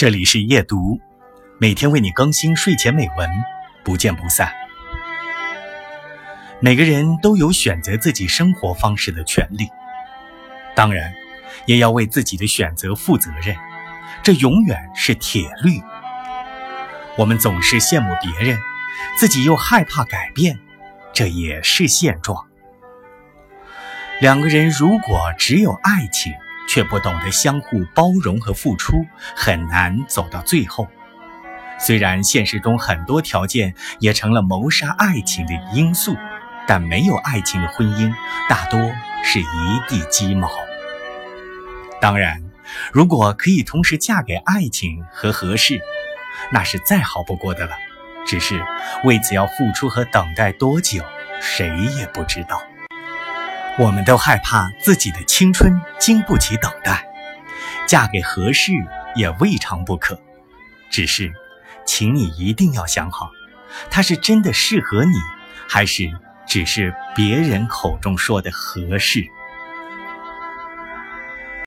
这里是夜读，每天为你更新睡前美文，不见不散。每个人都有选择自己生活方式的权利，当然，也要为自己的选择负责任，这永远是铁律。我们总是羡慕别人，自己又害怕改变，这也是现状。两个人如果只有爱情，却不懂得相互包容和付出，很难走到最后。虽然现实中很多条件也成了谋杀爱情的因素，但没有爱情的婚姻大多是一地鸡毛。当然，如果可以同时嫁给爱情和合适，那是再好不过的了。只是为此要付出和等待多久，谁也不知道。我们都害怕自己的青春经不起等待，嫁给合适也未尝不可。只是，请你一定要想好，他是真的适合你，还是只是别人口中说的合适。